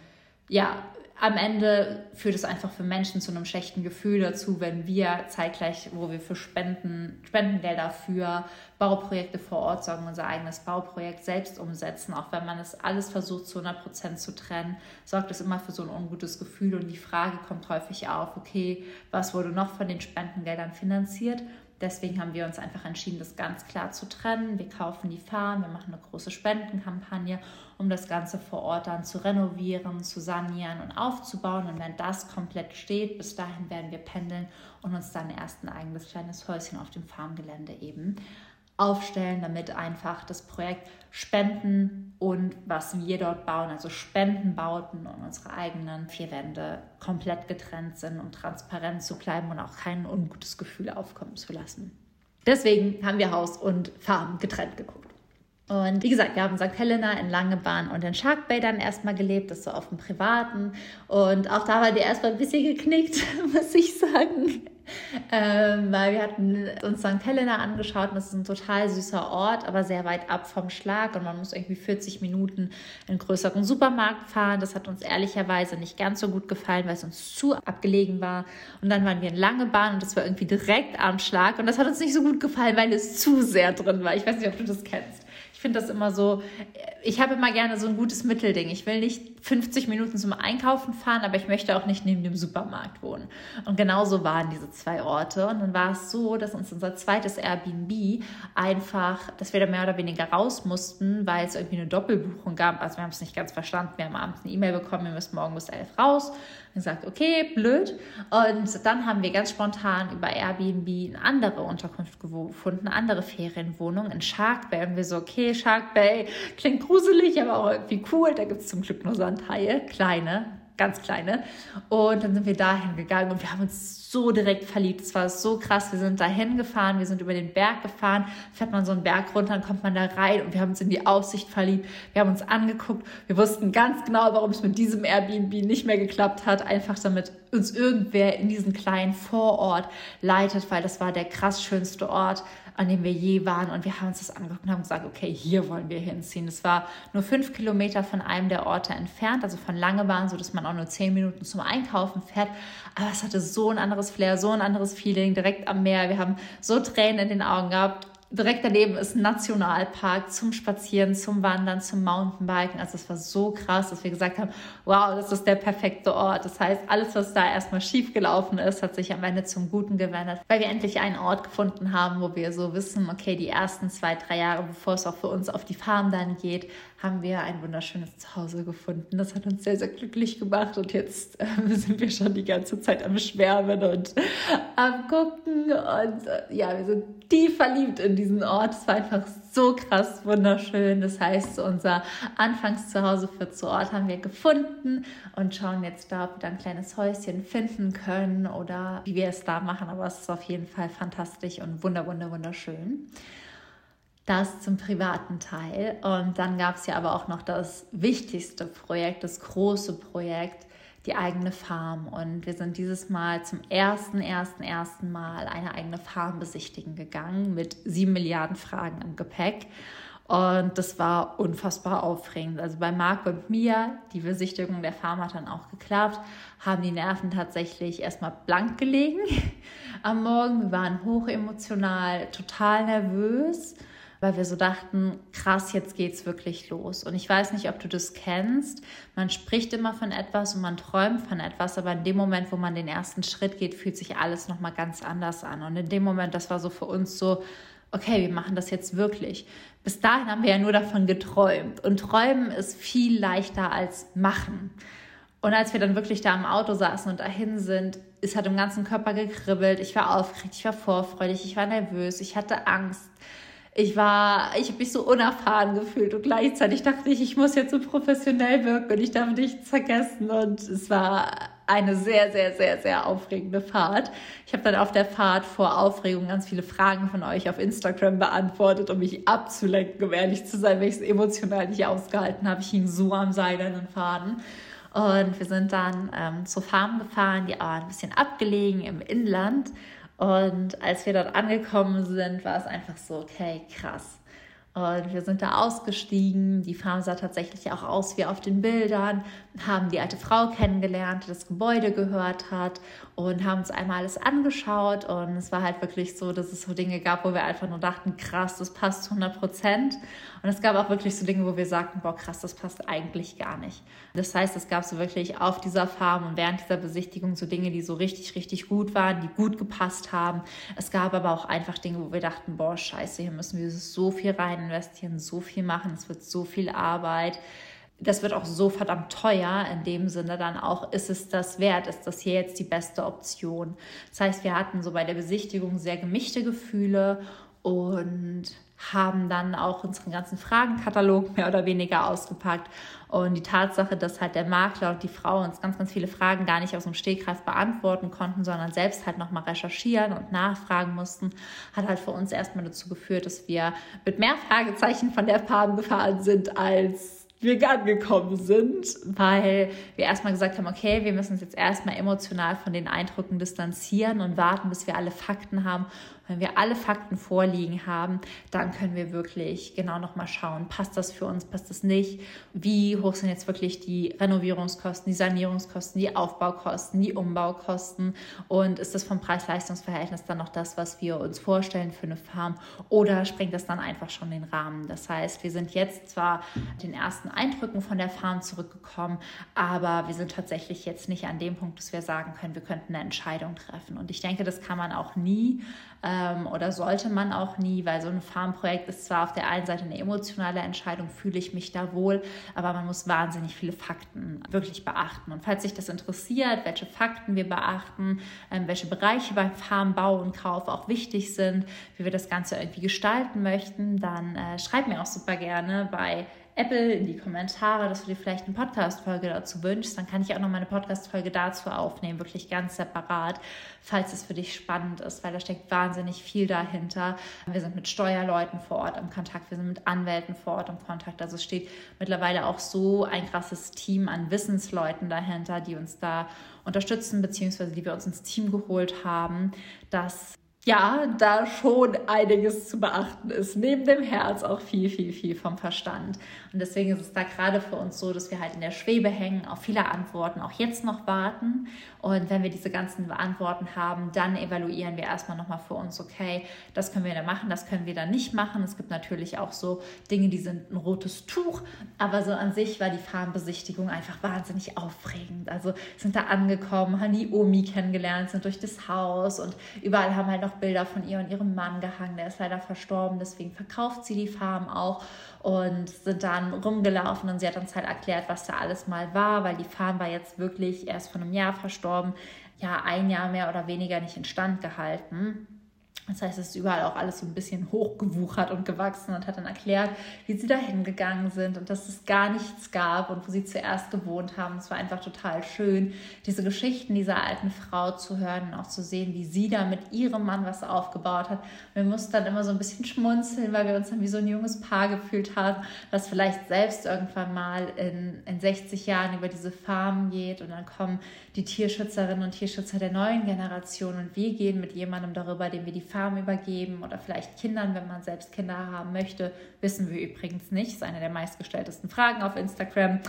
ja, am Ende führt es einfach für Menschen zu einem schlechten Gefühl dazu, wenn wir zeitgleich, wo wir für Spenden, Spendengelder für Bauprojekte vor Ort sorgen, unser eigenes Bauprojekt selbst umsetzen, auch wenn man es alles versucht zu 100 Prozent zu trennen, sorgt es immer für so ein ungutes Gefühl und die Frage kommt häufig auf, okay, was wurde noch von den Spendengeldern finanziert? Deswegen haben wir uns einfach entschieden, das ganz klar zu trennen. Wir kaufen die Farm, wir machen eine große Spendenkampagne, um das Ganze vor Ort dann zu renovieren, zu sanieren und aufzubauen. Und wenn das komplett steht, bis dahin werden wir pendeln und uns dann erst ein eigenes kleines Häuschen auf dem Farmgelände eben aufstellen, damit einfach das Projekt Spenden und was wir dort bauen, also Spendenbauten und unsere eigenen vier Wände komplett getrennt sind, um transparent zu bleiben und auch kein ungutes Gefühl aufkommen zu lassen. Deswegen haben wir Haus und Farm getrennt geguckt. Und wie gesagt, wir haben in St. Helena, in Langebahn und in Shark Bay dann erstmal gelebt, das so auf dem Privaten. Und auch da war die erstmal ein bisschen geknickt, muss ich sagen ähm, weil wir hatten uns St. Helena angeschaut und das ist ein total süßer Ort, aber sehr weit ab vom Schlag und man muss irgendwie 40 Minuten in einen größeren Supermarkt fahren. Das hat uns ehrlicherweise nicht ganz so gut gefallen, weil es uns zu abgelegen war. Und dann waren wir in Langebahn und das war irgendwie direkt am Schlag und das hat uns nicht so gut gefallen, weil es zu sehr drin war. Ich weiß nicht, ob du das kennst. Ich finde das immer so, ich habe immer gerne so ein gutes Mittelding. Ich will nicht 50 Minuten zum Einkaufen fahren, aber ich möchte auch nicht neben dem Supermarkt wohnen. Und genauso waren diese zwei Orte. Und dann war es so, dass uns unser zweites Airbnb einfach, dass wir da mehr oder weniger raus mussten, weil es irgendwie eine Doppelbuchung gab. Also wir haben es nicht ganz verstanden. Wir haben abends eine E-Mail bekommen, wir müssen morgen bis elf raus. Und gesagt, okay, blöd. Und dann haben wir ganz spontan über Airbnb eine andere Unterkunft gefunden, eine andere Ferienwohnung in Shark Bay. Und wir so, okay, Shark Bay klingt gruselig, aber auch irgendwie cool. Da gibt es zum Glück nur Sandhaie, kleine, ganz kleine. Und dann sind wir dahin gegangen und wir haben uns so direkt verliebt. Es war so krass. Wir sind dahin gefahren, wir sind über den Berg gefahren, fährt man so einen Berg runter, dann kommt man da rein und wir haben uns in die Aussicht verliebt. Wir haben uns angeguckt. Wir wussten ganz genau, warum es mit diesem Airbnb nicht mehr geklappt hat. Einfach damit uns irgendwer in diesen kleinen Vorort leitet, weil das war der krass schönste Ort an dem wir je waren. Und wir haben uns das angeguckt und haben gesagt, okay, hier wollen wir hinziehen. Es war nur fünf Kilometer von einem der Orte entfernt, also von Langebahn, so dass man auch nur zehn Minuten zum Einkaufen fährt. Aber es hatte so ein anderes Flair, so ein anderes Feeling, direkt am Meer. Wir haben so Tränen in den Augen gehabt direkt daneben ist ein Nationalpark zum Spazieren, zum Wandern, zum Mountainbiken. Also es war so krass, dass wir gesagt haben, wow, das ist der perfekte Ort. Das heißt, alles, was da erstmal schief gelaufen ist, hat sich am Ende zum Guten gewendet, weil wir endlich einen Ort gefunden haben, wo wir so wissen, okay, die ersten zwei, drei Jahre, bevor es auch für uns auf die Farm dann geht, haben wir ein wunderschönes Zuhause gefunden. Das hat uns sehr, sehr glücklich gemacht und jetzt äh, sind wir schon die ganze Zeit am Schwärmen und am Gucken und äh, ja, wir sind tief verliebt in diesen Ort. Es war einfach so krass wunderschön. Das heißt, unser Anfangszuhause für zu Ort haben wir gefunden und schauen jetzt da, ob wir da ein kleines Häuschen finden können oder wie wir es da machen. Aber es ist auf jeden Fall fantastisch und wunder, wunder, wunderschön. Das zum privaten Teil. Und dann gab es ja aber auch noch das wichtigste Projekt, das große Projekt, die eigene Farm. Und wir sind dieses Mal zum ersten, ersten, ersten Mal eine eigene Farm besichtigen gegangen mit sieben Milliarden Fragen im Gepäck. Und das war unfassbar aufregend. Also bei Marc und mir, die Besichtigung der Farm hat dann auch geklappt, haben die Nerven tatsächlich erstmal blank gelegen am Morgen. Wir waren hochemotional, total nervös weil wir so dachten, krass, jetzt geht's wirklich los. Und ich weiß nicht, ob du das kennst. Man spricht immer von etwas und man träumt von etwas, aber in dem Moment, wo man den ersten Schritt geht, fühlt sich alles nochmal ganz anders an. Und in dem Moment, das war so für uns so, okay, wir machen das jetzt wirklich. Bis dahin haben wir ja nur davon geträumt. Und träumen ist viel leichter als machen. Und als wir dann wirklich da im Auto saßen und dahin sind, es hat im ganzen Körper gekribbelt. Ich war aufgeregt, ich war vorfreudig, ich war nervös, ich hatte Angst ich war, ich habe mich so unerfahren gefühlt und gleichzeitig dachte ich, ich muss jetzt so professionell wirken und ich darf nichts vergessen und es war eine sehr, sehr, sehr, sehr aufregende Fahrt. Ich habe dann auf der Fahrt vor Aufregung ganz viele Fragen von euch auf Instagram beantwortet, um mich abzulenken, um ehrlich zu sein, weil ich es emotional nicht ausgehalten habe. Ich hing so am seidenen Faden. Und wir sind dann ähm, zur Farm gefahren, die war ein bisschen abgelegen im Inland. Und als wir dort angekommen sind, war es einfach so, okay, krass. Und wir sind da ausgestiegen. Die Farm sah tatsächlich auch aus wie auf den Bildern, haben die alte Frau kennengelernt, die das Gebäude gehört hat und haben uns einmal alles angeschaut. Und es war halt wirklich so, dass es so Dinge gab, wo wir einfach nur dachten, krass, das passt zu 100 Prozent. Und es gab auch wirklich so Dinge, wo wir sagten, boah, krass, das passt eigentlich gar nicht. Das heißt, es gab so wirklich auf dieser Farm und während dieser Besichtigung so Dinge, die so richtig, richtig gut waren, die gut gepasst haben. Es gab aber auch einfach Dinge, wo wir dachten, boah, scheiße, hier müssen wir so viel rein investieren, so viel machen, es wird so viel Arbeit. Das wird auch so verdammt teuer. In dem Sinne dann auch, ist es das wert? Ist das hier jetzt die beste Option? Das heißt, wir hatten so bei der Besichtigung sehr gemischte Gefühle und haben dann auch unseren ganzen Fragenkatalog mehr oder weniger ausgepackt. Und die Tatsache, dass halt der Makler und die Frau uns ganz, ganz viele Fragen gar nicht aus dem Stegreif beantworten konnten, sondern selbst halt nochmal recherchieren und nachfragen mussten, hat halt für uns erstmal dazu geführt, dass wir mit mehr Fragezeichen von der Farbe gefahren sind als wir angekommen sind, weil wir erstmal gesagt haben, okay, wir müssen uns jetzt erstmal emotional von den Eindrücken distanzieren und warten, bis wir alle Fakten haben wenn wir alle Fakten vorliegen haben, dann können wir wirklich genau nochmal schauen, passt das für uns, passt das nicht, wie hoch sind jetzt wirklich die Renovierungskosten, die Sanierungskosten, die Aufbaukosten, die Umbaukosten und ist das vom Preis-Leistungs-Verhältnis dann noch das, was wir uns vorstellen für eine Farm oder sprengt das dann einfach schon den Rahmen? Das heißt, wir sind jetzt zwar den ersten Eindrücken von der Farm zurückgekommen, aber wir sind tatsächlich jetzt nicht an dem Punkt, dass wir sagen können, wir könnten eine Entscheidung treffen. Und ich denke, das kann man auch nie ähm, oder sollte man auch nie, weil so ein Farmprojekt ist zwar auf der einen Seite eine emotionale Entscheidung, fühle ich mich da wohl, aber man muss wahnsinnig viele Fakten wirklich beachten. Und falls sich das interessiert, welche Fakten wir beachten, ähm, welche Bereiche beim Farmbau und Kauf auch wichtig sind, wie wir das Ganze irgendwie gestalten möchten, dann äh, schreibt mir auch super gerne bei Apple in die Kommentare, dass du dir vielleicht eine Podcast-Folge dazu wünschst. Dann kann ich auch noch mal eine Podcast-Folge dazu aufnehmen, wirklich ganz separat, falls es für dich spannend ist, weil da steckt wahnsinnig viel dahinter. Wir sind mit Steuerleuten vor Ort im Kontakt, wir sind mit Anwälten vor Ort im Kontakt. Also es steht mittlerweile auch so ein krasses Team an Wissensleuten dahinter, die uns da unterstützen, beziehungsweise die wir uns ins Team geholt haben, dass ja, da schon einiges zu beachten ist. Neben dem Herz auch viel, viel, viel vom Verstand. Und deswegen ist es da gerade für uns so, dass wir halt in der Schwebe hängen, auf viele Antworten auch jetzt noch warten. Und wenn wir diese ganzen Antworten haben, dann evaluieren wir erstmal nochmal für uns, okay, das können wir da machen, das können wir da nicht machen. Es gibt natürlich auch so Dinge, die sind ein rotes Tuch. Aber so an sich war die Farmbesichtigung einfach wahnsinnig aufregend. Also sind da angekommen, haben die Omi kennengelernt, sind durch das Haus und überall haben halt noch Bilder von ihr und ihrem Mann gehangen. Der ist leider verstorben, deswegen verkauft sie die Farm auch und sind dann rumgelaufen und sie hat uns halt erklärt, was da alles mal war, weil die Farm war jetzt wirklich erst vor einem Jahr verstorben, ja ein Jahr mehr oder weniger nicht instand gehalten. Das heißt, es ist überall auch alles so ein bisschen hochgewuchert und gewachsen und hat dann erklärt, wie sie da hingegangen sind und dass es gar nichts gab und wo sie zuerst gewohnt haben. Es war einfach total schön, diese Geschichten dieser alten Frau zu hören und auch zu sehen, wie sie da mit ihrem Mann was aufgebaut hat. Wir mussten dann immer so ein bisschen schmunzeln, weil wir uns dann wie so ein junges Paar gefühlt haben, was vielleicht selbst irgendwann mal in, in 60 Jahren über diese Farm geht und dann kommen die Tierschützerinnen und Tierschützer der neuen Generation und wir gehen mit jemandem darüber, dem wir die Farm Farm übergeben oder vielleicht Kindern, wenn man selbst Kinder haben möchte. Wissen wir übrigens nicht. Ist eine der meistgestelltesten Fragen auf Instagram.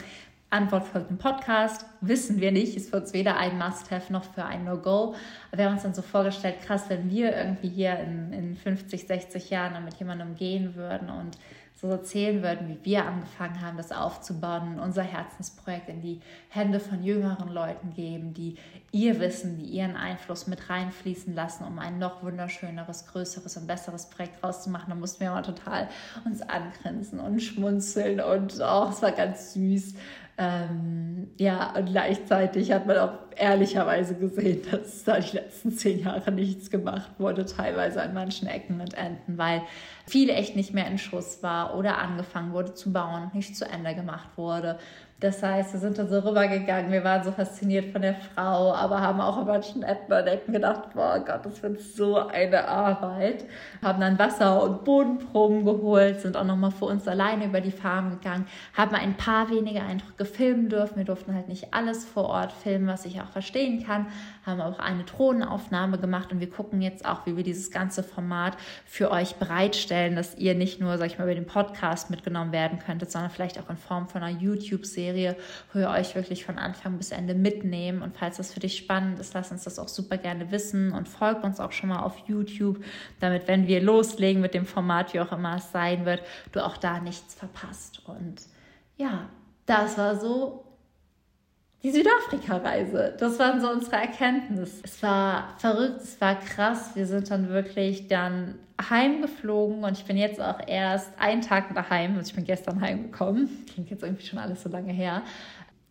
Antwort folgt im Podcast. Wissen wir nicht. Ist für uns weder ein Must-Have noch für ein No-Go. Wir haben uns dann so vorgestellt, krass, wenn wir irgendwie hier in, in 50, 60 Jahren mit jemandem gehen würden und so erzählen würden, wie wir angefangen haben, das aufzubauen, unser Herzensprojekt in die Hände von jüngeren Leuten geben, die ihr Wissen, die ihren Einfluss mit reinfließen lassen, um ein noch wunderschöneres, größeres und besseres Projekt rauszumachen. Da mussten wir mal total uns angrinsen und schmunzeln und oh, es war ganz süß. Ähm, ja, und gleichzeitig hat man auch ehrlicherweise gesehen, dass da die letzten zehn Jahre nichts gemacht wurde, teilweise an manchen Ecken und Enden, weil viel echt nicht mehr in Schuss war oder angefangen wurde zu bauen, nicht zu Ende gemacht wurde. Das heißt, wir sind dann so rübergegangen, wir waren so fasziniert von der Frau, aber haben auch über manchen Ecken gedacht, boah Gott, das wird so eine Arbeit. Haben dann Wasser- und Bodenproben geholt, sind auch nochmal für uns alleine über die Farm gegangen, haben ein paar wenige Eindrücke filmen dürfen. Wir durften halt nicht alles vor Ort filmen, was ich auch verstehen kann, haben auch eine Drohnenaufnahme gemacht und wir gucken jetzt auch, wie wir dieses ganze Format für euch bereitstellen, dass ihr nicht nur, sag ich mal, über den Podcast mitgenommen werden könntet, sondern vielleicht auch in Form von einer YouTube-Serie Serie, wo wir euch wirklich von Anfang bis Ende mitnehmen. Und falls das für dich spannend ist, lass uns das auch super gerne wissen und folgt uns auch schon mal auf YouTube, damit, wenn wir loslegen mit dem Format, wie auch immer es sein wird, du auch da nichts verpasst. Und ja, das war so die Südafrika-Reise. Das waren so unsere Erkenntnisse. Es war verrückt, es war krass. Wir sind dann wirklich dann heimgeflogen und ich bin jetzt auch erst einen Tag daheim. Also ich bin gestern heimgekommen. Klingt jetzt irgendwie schon alles so lange her.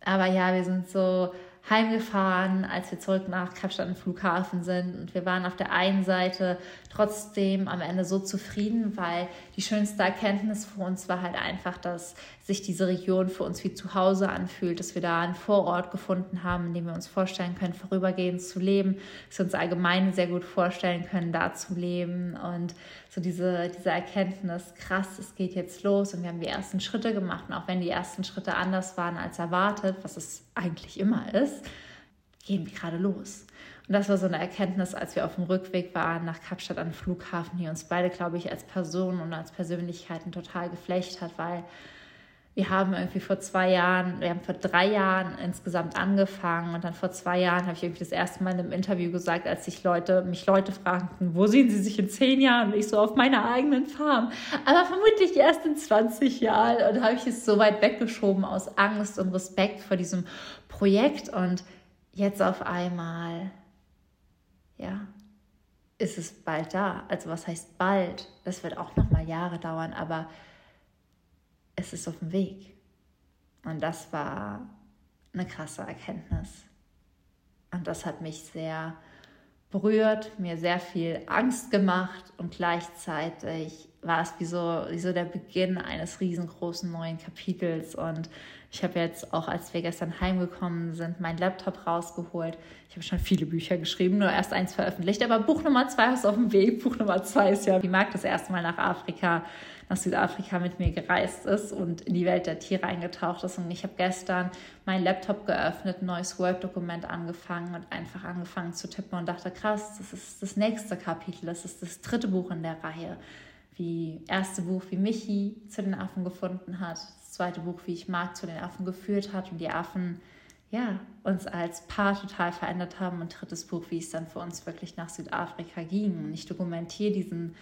Aber ja, wir sind so heimgefahren, als wir zurück nach Kapstadt Flughafen sind. Und wir waren auf der einen Seite trotzdem am Ende so zufrieden, weil die schönste Erkenntnis für uns war halt einfach, dass sich diese Region für uns wie zu Hause anfühlt, dass wir da einen Vorort gefunden haben, in dem wir uns vorstellen können, vorübergehend zu leben, dass wir uns allgemein sehr gut vorstellen können, da zu leben. Und so diese, diese Erkenntnis, krass, es geht jetzt los. Und wir haben die ersten Schritte gemacht. Und auch wenn die ersten Schritte anders waren als erwartet, was es eigentlich immer ist, gehen wir gerade los. Und das war so eine Erkenntnis, als wir auf dem Rückweg waren nach Kapstadt an Flughafen, die uns beide, glaube ich, als Personen und als Persönlichkeiten total geflecht hat, weil wir haben irgendwie vor zwei Jahren, wir haben vor drei Jahren insgesamt angefangen und dann vor zwei Jahren habe ich irgendwie das erste Mal in einem Interview gesagt, als sich Leute, mich Leute fragten, wo sehen sie sich in zehn Jahren? Und ich so auf meiner eigenen Farm. Aber vermutlich erst in 20 Jahren. Und habe ich es so weit weggeschoben aus Angst und Respekt vor diesem Projekt. Und jetzt auf einmal, ja, ist es bald da. Also was heißt bald? Das wird auch noch mal Jahre dauern, aber es ist auf dem Weg. Und das war eine krasse Erkenntnis. Und das hat mich sehr berührt, mir sehr viel Angst gemacht und gleichzeitig war es wie so, wie so der Beginn eines riesengroßen neuen Kapitels. Und ich habe jetzt auch, als wir gestern heimgekommen sind, meinen Laptop rausgeholt. Ich habe schon viele Bücher geschrieben, nur erst eins veröffentlicht. Aber Buch Nummer zwei ist auf dem Weg. Buch Nummer zwei ist ja, wie Marc das erste Mal nach Afrika nach Südafrika mit mir gereist ist und in die Welt der Tiere eingetaucht ist. Und ich habe gestern meinen Laptop geöffnet, ein neues Word-Dokument angefangen und einfach angefangen zu tippen und dachte, krass, das ist das nächste Kapitel, das ist das dritte Buch in der Reihe. Wie erste Buch, wie Michi zu den Affen gefunden hat, das zweite Buch, wie ich Marc zu den Affen geführt hat und die Affen ja, uns als Paar total verändert haben und drittes Buch, wie es dann für uns wirklich nach Südafrika ging. Und ich dokumentiere diesen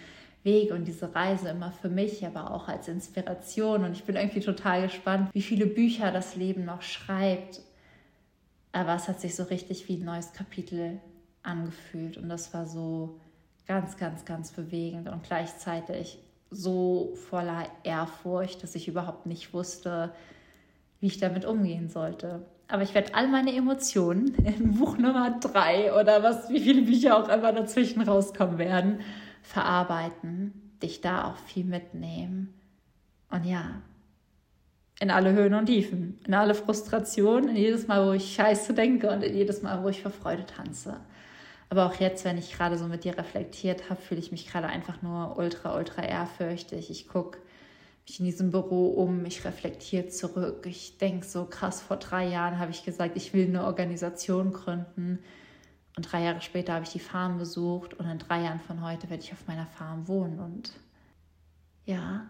Weg und diese Reise immer für mich, aber auch als Inspiration. Und ich bin irgendwie total gespannt, wie viele Bücher das Leben noch schreibt. Aber es hat sich so richtig wie ein neues Kapitel angefühlt. Und das war so ganz, ganz, ganz bewegend und gleichzeitig so voller Ehrfurcht, dass ich überhaupt nicht wusste, wie ich damit umgehen sollte. Aber ich werde all meine Emotionen in Buch Nummer drei oder was, wie viele Bücher auch immer dazwischen rauskommen werden, verarbeiten, dich da auch viel mitnehmen. Und ja, in alle Höhen und Tiefen, in alle Frustrationen, in jedes Mal, wo ich Scheiße denke und in jedes Mal, wo ich vor Freude tanze. Aber auch jetzt, wenn ich gerade so mit dir reflektiert habe, fühle ich mich gerade einfach nur ultra, ultra ehrfürchtig. Ich gucke mich in diesem Büro um, ich reflektiere zurück. Ich denke so krass, vor drei Jahren habe ich gesagt, ich will eine Organisation gründen. Und drei Jahre später habe ich die Farm besucht und in drei Jahren von heute werde ich auf meiner Farm wohnen. Und ja,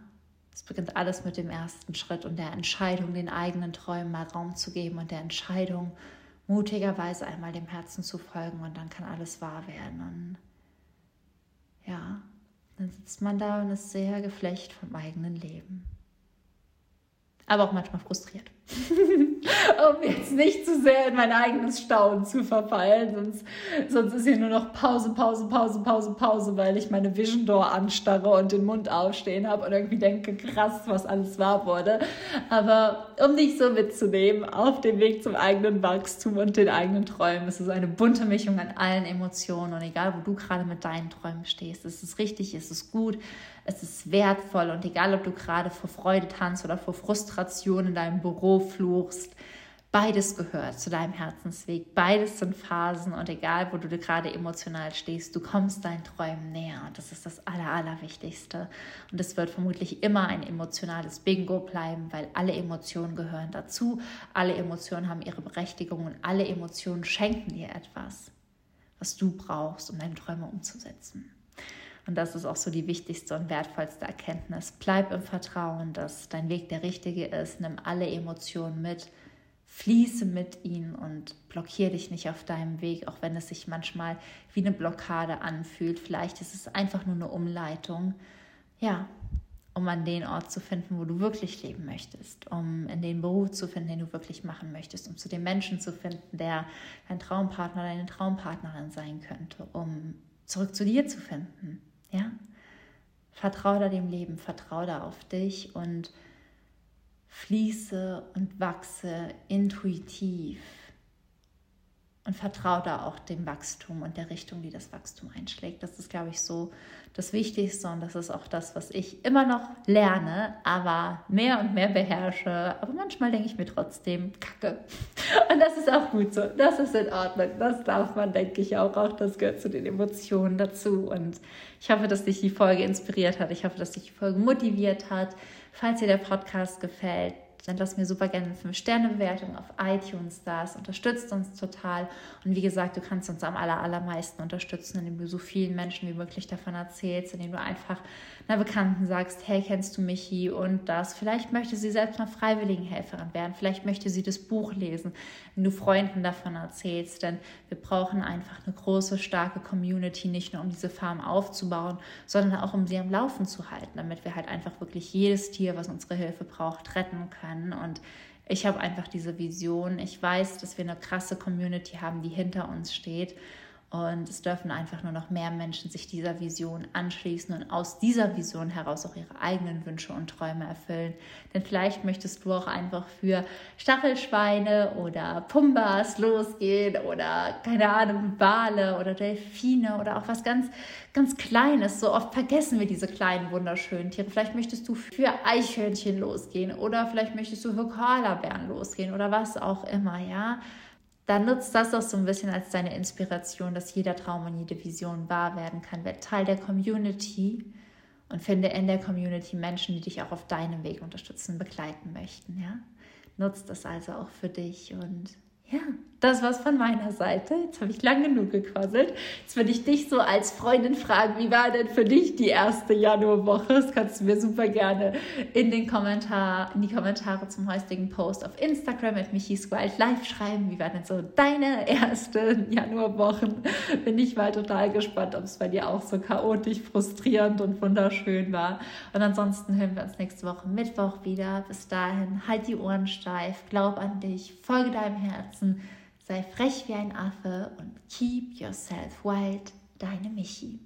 es beginnt alles mit dem ersten Schritt und der Entscheidung, den eigenen Träumen mal Raum zu geben und der Entscheidung, mutigerweise einmal dem Herzen zu folgen und dann kann alles wahr werden. Und ja, dann sitzt man da und ist sehr geflecht vom eigenen Leben. Aber auch manchmal frustriert. um jetzt nicht zu sehr in mein eigenes Staunen zu verfallen. Sonst, sonst ist hier nur noch Pause, Pause, Pause, Pause, Pause, weil ich meine Vision Door anstarre und den Mund aufstehen habe und irgendwie denke, krass, was alles wahr wurde. Aber um dich so mitzunehmen auf dem Weg zum eigenen Wachstum und den eigenen Träumen, ist es eine bunte Mischung an allen Emotionen und egal, wo du gerade mit deinen Träumen stehst, ist es richtig, ist es gut, es ist wertvoll und egal, ob du gerade vor Freude tanzt oder vor Frustration in deinem Büro Fluchst. Beides gehört zu deinem Herzensweg. Beides sind Phasen und egal, wo du gerade emotional stehst, du kommst deinen Träumen näher. Und das ist das Aller, Allerwichtigste. Und es wird vermutlich immer ein emotionales Bingo bleiben, weil alle Emotionen gehören dazu. Alle Emotionen haben ihre Berechtigung und alle Emotionen schenken dir etwas, was du brauchst, um deine Träume umzusetzen. Und das ist auch so die wichtigste und wertvollste Erkenntnis. Bleib im Vertrauen, dass dein Weg der richtige ist. Nimm alle Emotionen mit fließe mit ihnen und blockiere dich nicht auf deinem Weg, auch wenn es sich manchmal wie eine Blockade anfühlt. Vielleicht ist es einfach nur eine Umleitung, ja, um an den Ort zu finden, wo du wirklich leben möchtest, um in den Beruf zu finden, den du wirklich machen möchtest, um zu dem Menschen zu finden, der dein Traumpartner, deine Traumpartnerin sein könnte, um zurück zu dir zu finden, ja. Vertrau da dem Leben, vertrau da auf dich und fließe und wachse intuitiv und vertraue da auch dem Wachstum und der Richtung, die das Wachstum einschlägt. Das ist, glaube ich, so das Wichtigste und das ist auch das, was ich immer noch lerne, aber mehr und mehr beherrsche. Aber manchmal denke ich mir trotzdem, Kacke. Und das ist auch gut so. Das ist in Ordnung. Das darf man, denke ich, auch. Auch das gehört zu den Emotionen dazu. Und ich hoffe, dass dich die Folge inspiriert hat. Ich hoffe, dass dich die Folge motiviert hat. Falls dir der Podcast gefällt, dann lass mir super gerne eine 5-Sterne-Bewertung auf iTunes da. Es unterstützt uns total. Und wie gesagt, du kannst uns am aller, allermeisten unterstützen, indem du so vielen Menschen wie möglich davon erzählst, indem du einfach einer Bekannten sagst, hey, kennst du Michi und das? Vielleicht möchte sie selbst mal Freiwilligenhelferin werden. Vielleicht möchte sie das Buch lesen, wenn du Freunden davon erzählst. Denn wir brauchen einfach eine große, starke Community, nicht nur um diese Farm aufzubauen, sondern auch um sie am Laufen zu halten, damit wir halt einfach wirklich jedes Tier, was unsere Hilfe braucht, retten können. Und ich habe einfach diese Vision. Ich weiß, dass wir eine krasse Community haben, die hinter uns steht. Und es dürfen einfach nur noch mehr Menschen sich dieser Vision anschließen und aus dieser Vision heraus auch ihre eigenen Wünsche und Träume erfüllen. Denn vielleicht möchtest du auch einfach für Stachelschweine oder Pumbas losgehen oder keine Ahnung, Wale oder Delfine oder auch was ganz, ganz Kleines. So oft vergessen wir diese kleinen, wunderschönen Tiere. Vielleicht möchtest du für Eichhörnchen losgehen oder vielleicht möchtest du für Koalabären losgehen oder was auch immer, ja dann nutzt das auch so ein bisschen als deine Inspiration, dass jeder Traum und jede Vision wahr werden kann. Werd Teil der Community und finde in der Community Menschen, die dich auch auf deinem Weg unterstützen, begleiten möchten. Ja? Nutzt das also auch für dich und ja, das war's von meiner Seite. Jetzt habe ich lang genug gequasselt. Jetzt würde ich dich so als Freundin fragen, wie war denn für dich die erste Januarwoche? Das kannst du mir super gerne in den Kommentar, in die Kommentare zum heutigen Post auf Instagram mit Michis Wild Live schreiben. Wie war denn so deine erste Januarwochen? Bin ich mal total gespannt, ob es bei dir auch so chaotisch, frustrierend und wunderschön war. Und ansonsten hören wir uns nächste Woche Mittwoch wieder. Bis dahin, halt die Ohren steif, glaub an dich, folge deinem Herzen sei frech wie ein Affe und keep yourself wild, deine Michi.